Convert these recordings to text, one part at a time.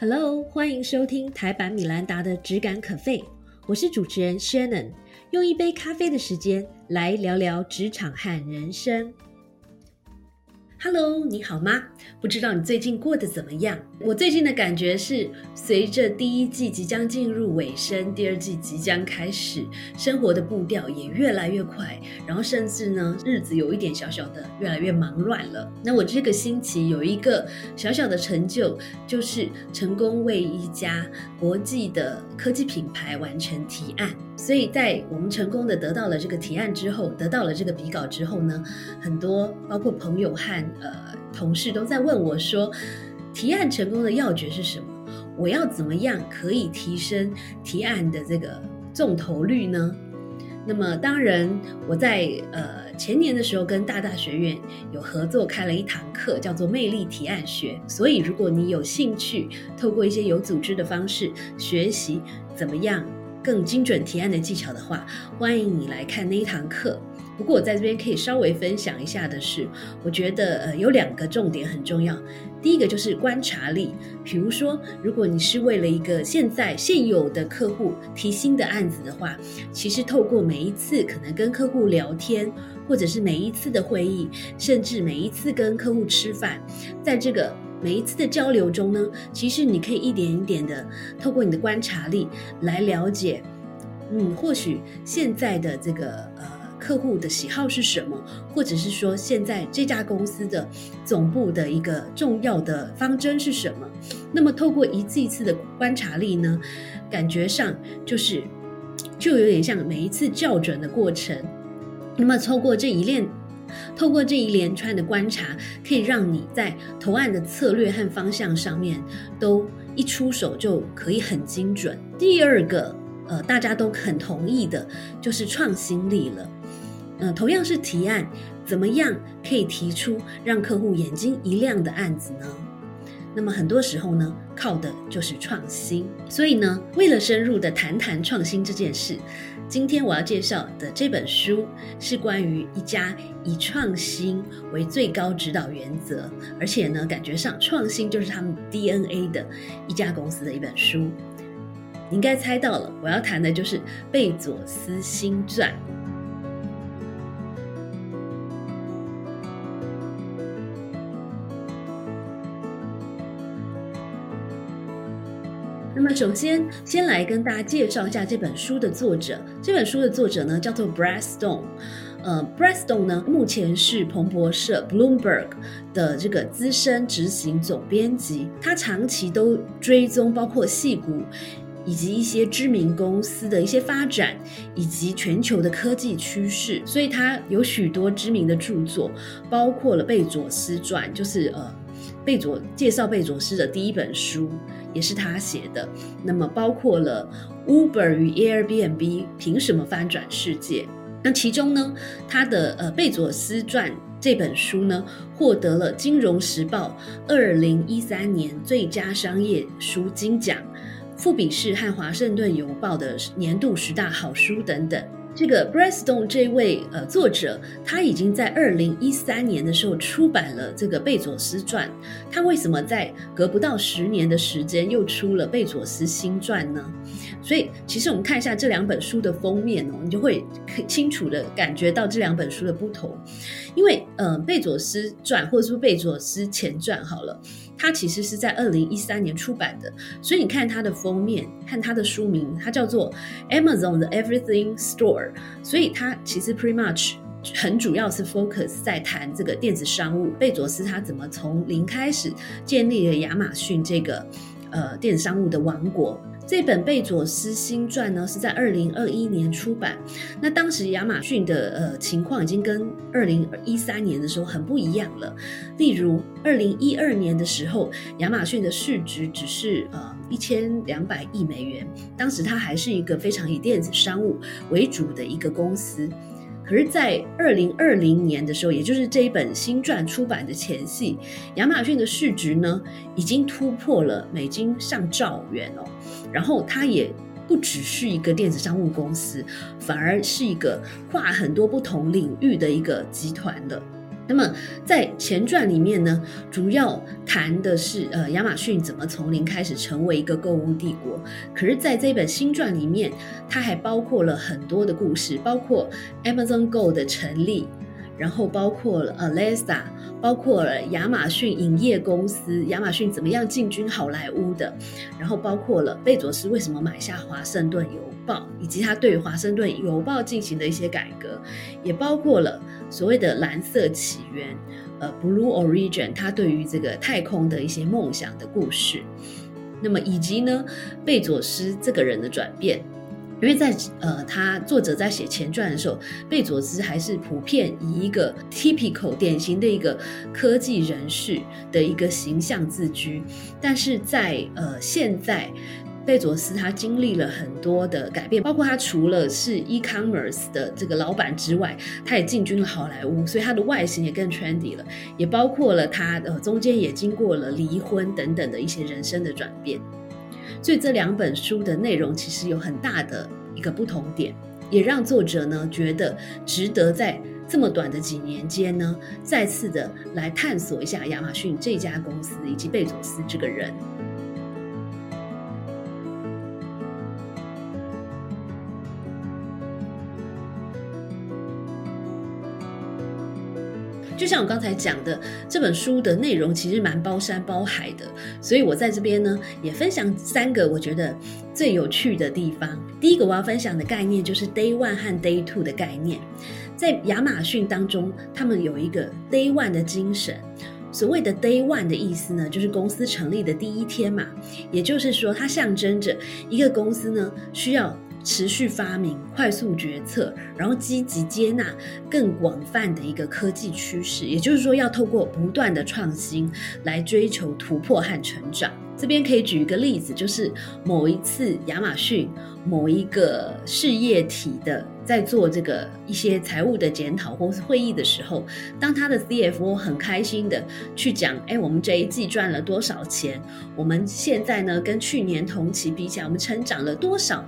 Hello，欢迎收听台版米兰达的质感可废，我是主持人 Shannon，用一杯咖啡的时间来聊聊职场和人生。Hello，你好吗？不知道你最近过得怎么样？我最近的感觉是，随着第一季即将进入尾声，第二季即将开始，生活的步调也越来越快，然后甚至呢，日子有一点小小的越来越忙乱了。那我这个星期有一个小小的成就，就是成功为一家国际的科技品牌完成提案。所以在我们成功的得到了这个提案之后，得到了这个笔稿之后呢，很多包括朋友和呃同事都在问我说，提案成功的要诀是什么？我要怎么样可以提升提案的这个中投率呢？那么当然，我在呃前年的时候跟大大学院有合作开了一堂课，叫做魅力提案学。所以如果你有兴趣，透过一些有组织的方式学习怎么样。更精准提案的技巧的话，欢迎你来看那一堂课。不过我在这边可以稍微分享一下的是，我觉得呃有两个重点很重要。第一个就是观察力，比如说如果你是为了一个现在现有的客户提新的案子的话，其实透过每一次可能跟客户聊天，或者是每一次的会议，甚至每一次跟客户吃饭，在这个。每一次的交流中呢，其实你可以一点一点的透过你的观察力来了解，嗯，或许现在的这个呃客户的喜好是什么，或者是说现在这家公司的总部的一个重要的方针是什么。那么透过一次一次的观察力呢，感觉上就是就有点像每一次校准的过程。那么透过这一链。透过这一连串的观察，可以让你在投案的策略和方向上面都一出手就可以很精准。第二个，呃，大家都很同意的，就是创新力了。呃，同样是提案，怎么样可以提出让客户眼睛一亮的案子呢？那么很多时候呢，靠的就是创新。所以呢，为了深入的谈谈创新这件事。今天我要介绍的这本书是关于一家以创新为最高指导原则，而且呢，感觉上创新就是他们 DNA 的一家公司的一本书。你应该猜到了，我要谈的就是贝佐斯新传。首先先来跟大家介绍一下这本书的作者。这本书的作者呢，叫做 Brad Stone。呃，Brad Stone 呢，目前是彭博社 Bloomberg 的这个资深执行总编辑。他长期都追踪包括戏股以及一些知名公司的一些发展，以及全球的科技趋势。所以他有许多知名的著作，包括了《贝佐斯传》，就是呃，贝佐介绍贝佐斯的第一本书。也是他写的，那么包括了 Uber 与 Airbnb 凭什么翻转世界？那其中呢，他的呃贝佐斯传这本书呢，获得了金融时报二零一三年最佳商业书金奖，富比士和华盛顿邮报的年度十大好书等等。这个 Breston 这位呃作者，他已经在二零一三年的时候出版了这个贝佐斯传。他为什么在隔不到十年的时间又出了贝佐斯新传呢？所以其实我们看一下这两本书的封面哦，你就会清楚的感觉到这两本书的不同。因为嗯，贝佐斯传或者是贝佐斯前传好了。它其实是在二零一三年出版的，所以你看它的封面，看它的书名，它叫做 Amazon 的 Everything Store，所以它其实 pretty much 很主要是 focus 在谈这个电子商务，贝佐斯他怎么从零开始建立了亚马逊这个呃电子商务的王国。这本贝佐斯新传呢，是在二零二一年出版。那当时亚马逊的呃情况已经跟二零一三年的时候很不一样了。例如，二零一二年的时候，亚马逊的市值只是呃一千两百亿美元，当时它还是一个非常以电子商务为主的一个公司。可是，在二零二零年的时候，也就是这一本新传出版的前夕，亚马逊的市值呢，已经突破了美金上兆元哦。然后，它也不只是一个电子商务公司，反而是一个跨很多不同领域的一个集团的。那么在前传里面呢，主要谈的是呃亚马逊怎么从零开始成为一个购物帝国。可是，在这本新传里面，它还包括了很多的故事，包括 Amazon Go 的成立。然后包括了 Alexa，包括了亚马逊影业公司，亚马逊怎么样进军好莱坞的，然后包括了贝佐斯为什么买下华盛顿邮报，以及他对华盛顿邮报进行的一些改革，也包括了所谓的蓝色起源，呃，Blue Origin，他对于这个太空的一些梦想的故事，那么以及呢，贝佐斯这个人的转变。因为在呃，他作者在写前传的时候，贝佐斯还是普遍以一个 typical 典型的一个科技人士的一个形象自居，但是在呃现在，贝佐斯他经历了很多的改变，包括他除了是 e-commerce 的这个老板之外，他也进军了好莱坞，所以他的外形也更 trendy 了，也包括了他呃中间也经过了离婚等等的一些人生的转变。所以这两本书的内容其实有很大的一个不同点，也让作者呢觉得值得在这么短的几年间呢，再次的来探索一下亚马逊这家公司以及贝佐斯这个人。就像我刚才讲的，这本书的内容其实蛮包山包海的，所以我在这边呢也分享三个我觉得最有趣的地方。第一个我要分享的概念就是 Day One 和 Day Two 的概念，在亚马逊当中，他们有一个 Day One 的精神。所谓的 Day One 的意思呢，就是公司成立的第一天嘛，也就是说，它象征着一个公司呢需要。持续发明、快速决策，然后积极接纳更广泛的一个科技趋势，也就是说，要透过不断的创新来追求突破和成长。这边可以举一个例子，就是某一次亚马逊某一个事业体的在做这个一些财务的检讨或是会议的时候，当他的 CFO 很开心的去讲：“哎，我们这一季赚了多少钱？我们现在呢，跟去年同期比起来，我们成长了多少？”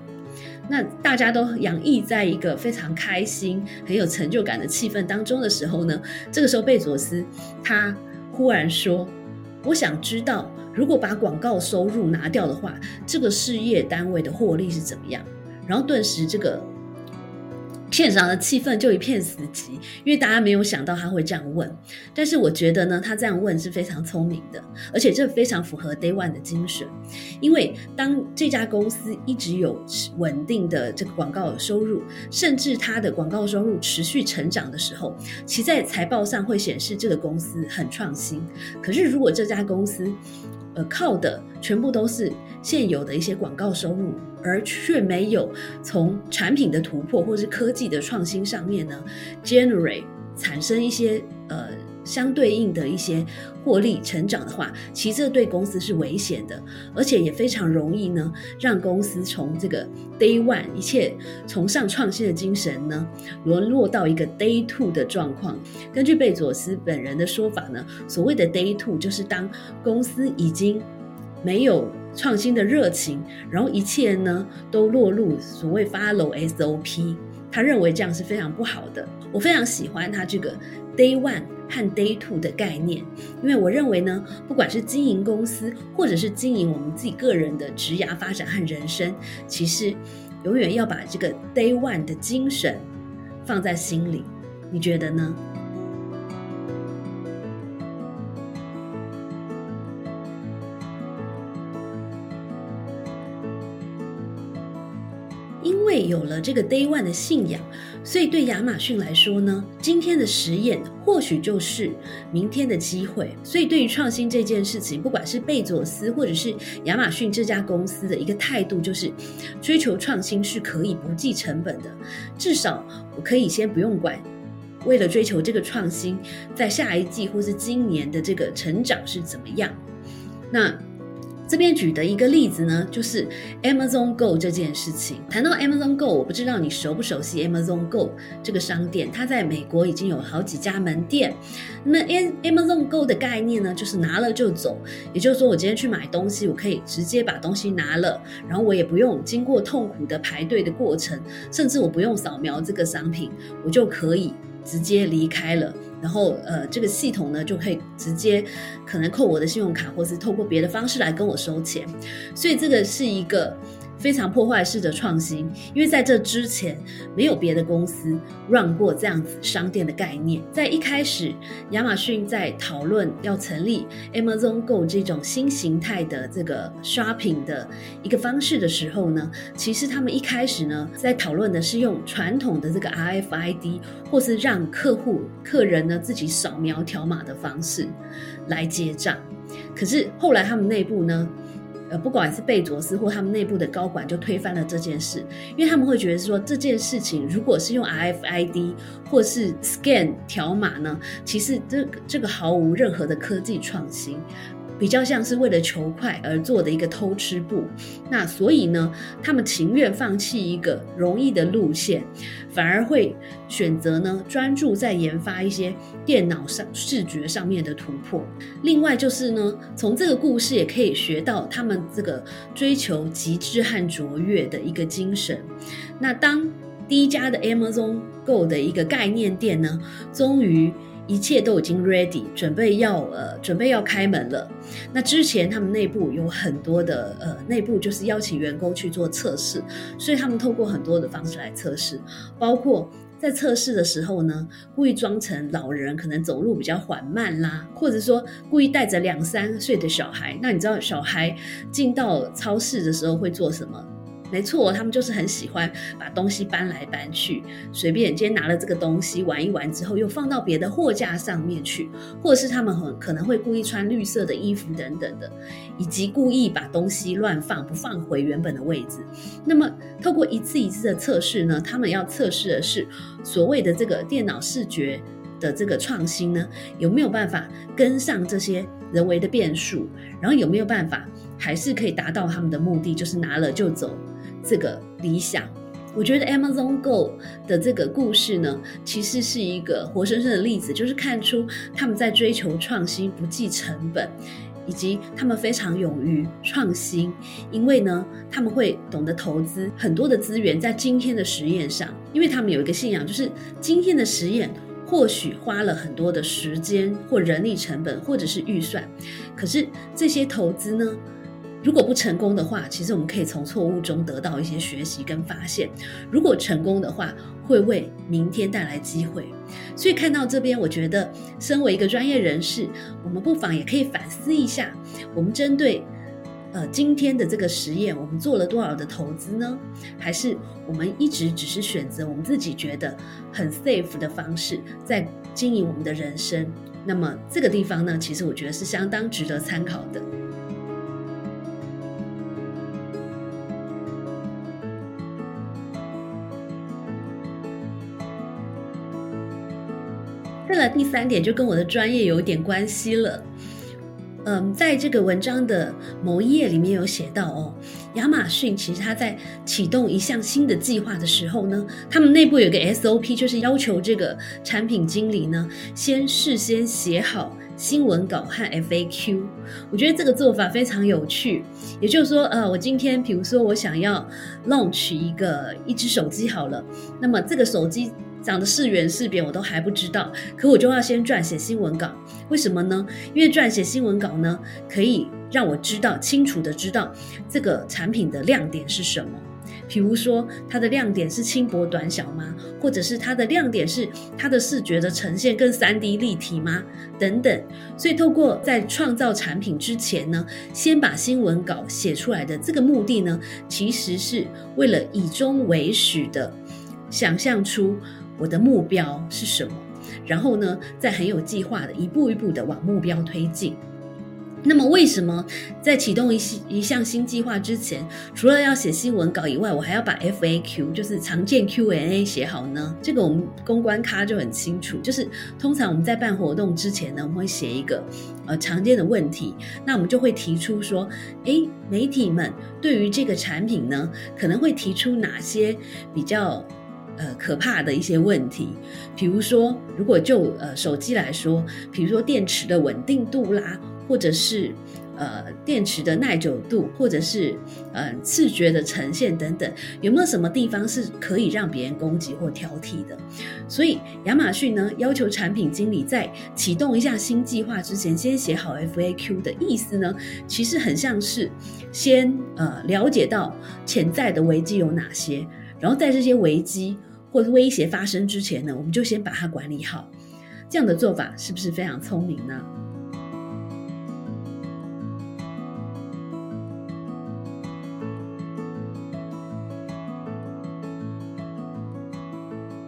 那大家都洋溢在一个非常开心、很有成就感的气氛当中的时候呢，这个时候贝佐斯他忽然说：“我想知道，如果把广告收入拿掉的话，这个事业单位的获利是怎么样？”然后顿时这个。现场的气氛就一片死寂，因为大家没有想到他会这样问。但是我觉得呢，他这样问是非常聪明的，而且这非常符合 Day One 的精神。因为当这家公司一直有稳定的这个广告收入，甚至它的广告收入持续成长的时候，其在财报上会显示这个公司很创新。可是如果这家公司，呃，靠的全部都是现有的一些广告收入。而却没有从产品的突破或是科技的创新上面呢，generate 产生一些呃相对应的一些获利成长的话，其实这对公司是危险的，而且也非常容易呢让公司从这个 day one 一切崇尚创新的精神呢沦落到一个 day two 的状况。根据贝佐斯本人的说法呢，所谓的 day two 就是当公司已经没有。创新的热情，然后一切呢都落入所谓 follow SOP，他认为这样是非常不好的。我非常喜欢他这个 day one 和 day two 的概念，因为我认为呢，不管是经营公司，或者是经营我们自己个人的职涯发展和人生，其实永远要把这个 day one 的精神放在心里。你觉得呢？因为有了这个 Day One 的信仰，所以对亚马逊来说呢，今天的实验或许就是明天的机会。所以对于创新这件事情，不管是贝佐斯或者是亚马逊这家公司的一个态度，就是追求创新是可以不计成本的。至少我可以先不用管，为了追求这个创新，在下一季或是今年的这个成长是怎么样。那。这边举的一个例子呢，就是 Amazon Go 这件事情。谈到 Amazon Go，我不知道你熟不熟悉 Amazon Go 这个商店，它在美国已经有好几家门店。那 Am Amazon Go 的概念呢，就是拿了就走，也就是说，我今天去买东西，我可以直接把东西拿了，然后我也不用经过痛苦的排队的过程，甚至我不用扫描这个商品，我就可以直接离开了。然后呃，这个系统呢就可以直接可能扣我的信用卡，或是透过别的方式来跟我收钱，所以这个是一个。非常破坏式的创新，因为在这之前没有别的公司让过这样子商店的概念。在一开始，亚马逊在讨论要成立 Amazon Go 这种新形态的这个 shopping 的一个方式的时候呢，其实他们一开始呢在讨论的是用传统的这个 RFID 或是让客户客人呢自己扫描条码的方式来结账。可是后来他们内部呢。呃，不管是贝佐斯或他们内部的高管就推翻了这件事，因为他们会觉得说这件事情如果是用 RFID 或是 scan 条码呢，其实这这个毫无任何的科技创新。比较像是为了求快而做的一个偷吃步，那所以呢，他们情愿放弃一个容易的路线，反而会选择呢专注在研发一些电脑上视觉上面的突破。另外就是呢，从这个故事也可以学到他们这个追求极致和卓越的一个精神。那当第一家的 Amazon Go 的一个概念店呢，终于。一切都已经 ready，准备要呃准备要开门了。那之前他们内部有很多的呃内部就是邀请员工去做测试，所以他们透过很多的方式来测试，包括在测试的时候呢，故意装成老人，可能走路比较缓慢啦，或者说故意带着两三岁的小孩。那你知道小孩进到超市的时候会做什么？没错，他们就是很喜欢把东西搬来搬去，随便今天拿了这个东西玩一玩之后，又放到别的货架上面去，或者是他们很可能会故意穿绿色的衣服等等的，以及故意把东西乱放，不放回原本的位置。那么，透过一次一次的测试呢，他们要测试的是所谓的这个电脑视觉的这个创新呢，有没有办法跟上这些人为的变数，然后有没有办法还是可以达到他们的目的，就是拿了就走。这个理想，我觉得 Amazon Go 的这个故事呢，其实是一个活生生的例子，就是看出他们在追求创新、不计成本，以及他们非常勇于创新。因为呢，他们会懂得投资很多的资源在今天的实验上，因为他们有一个信仰，就是今天的实验或许花了很多的时间或人力成本或者是预算，可是这些投资呢？如果不成功的话，其实我们可以从错误中得到一些学习跟发现；如果成功的话，会为明天带来机会。所以看到这边，我觉得身为一个专业人士，我们不妨也可以反思一下：我们针对呃今天的这个实验，我们做了多少的投资呢？还是我们一直只是选择我们自己觉得很 safe 的方式，在经营我们的人生？那么这个地方呢，其实我觉得是相当值得参考的。再来第三点，就跟我的专业有一点关系了。嗯，在这个文章的某一页里面有写到哦，亚马逊其实它在启动一项新的计划的时候呢，他们内部有个 SOP，就是要求这个产品经理呢，先事先写好新闻稿和 FAQ。我觉得这个做法非常有趣。也就是说，呃，我今天比如说我想要 launch 一个一只手机好了，那么这个手机。长得是圆是扁我都还不知道，可我就要先撰写新闻稿，为什么呢？因为撰写新闻稿呢，可以让我知道清楚的知道这个产品的亮点是什么。比如说，它的亮点是轻薄短小吗？或者是它的亮点是它的视觉的呈现更三 D 立体吗？等等。所以，透过在创造产品之前呢，先把新闻稿写出来的这个目的呢，其实是为了以终为始的想象出。我的目标是什么？然后呢，再很有计划的一步一步的往目标推进。那么，为什么在启动一一项新计划之前，除了要写新闻稿以外，我还要把 FAQ，就是常见 Q&A 写好呢？这个我们公关咖就很清楚，就是通常我们在办活动之前呢，我们会写一个呃常见的问题，那我们就会提出说，诶，媒体们对于这个产品呢，可能会提出哪些比较。呃，可怕的一些问题，比如说，如果就呃手机来说，比如说电池的稳定度啦，或者是呃电池的耐久度，或者是呃视觉的呈现等等，有没有什么地方是可以让别人攻击或挑剔的？所以亚马逊呢要求产品经理在启动一下新计划之前，先写好 FAQ 的意思呢，其实很像是先呃了解到潜在的危机有哪些，然后在这些危机或者威胁发生之前呢，我们就先把它管理好。这样的做法是不是非常聪明呢？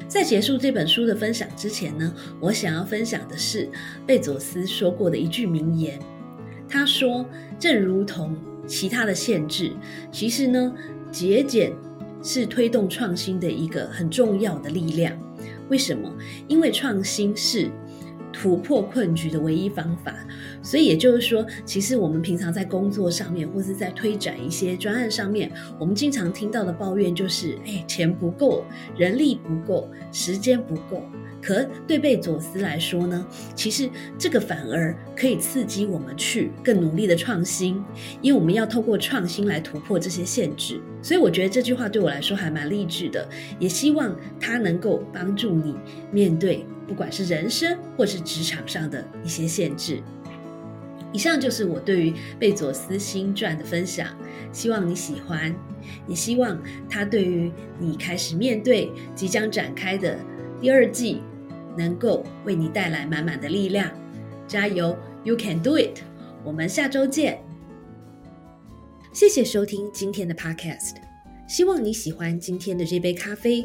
在结束这本书的分享之前呢，我想要分享的是贝佐斯说过的一句名言。他说：“正如同其他的限制，其实呢，节俭是推动创新的一个很重要的力量。为什么？因为创新是。”突破困局的唯一方法，所以也就是说，其实我们平常在工作上面，或是在推展一些专案上面，我们经常听到的抱怨就是：哎，钱不够，人力不够，时间不够。可对贝佐斯来说呢，其实这个反而可以刺激我们去更努力的创新，因为我们要透过创新来突破这些限制。所以我觉得这句话对我来说还蛮励志的，也希望它能够帮助你面对不管是人生或是职场上的一些限制。以上就是我对于贝佐斯新传的分享，希望你喜欢，也希望他对于你开始面对即将展开的第二季。能够为你带来满满的力量，加油，You can do it！我们下周见。谢谢收听今天的 Podcast，希望你喜欢今天的这杯咖啡。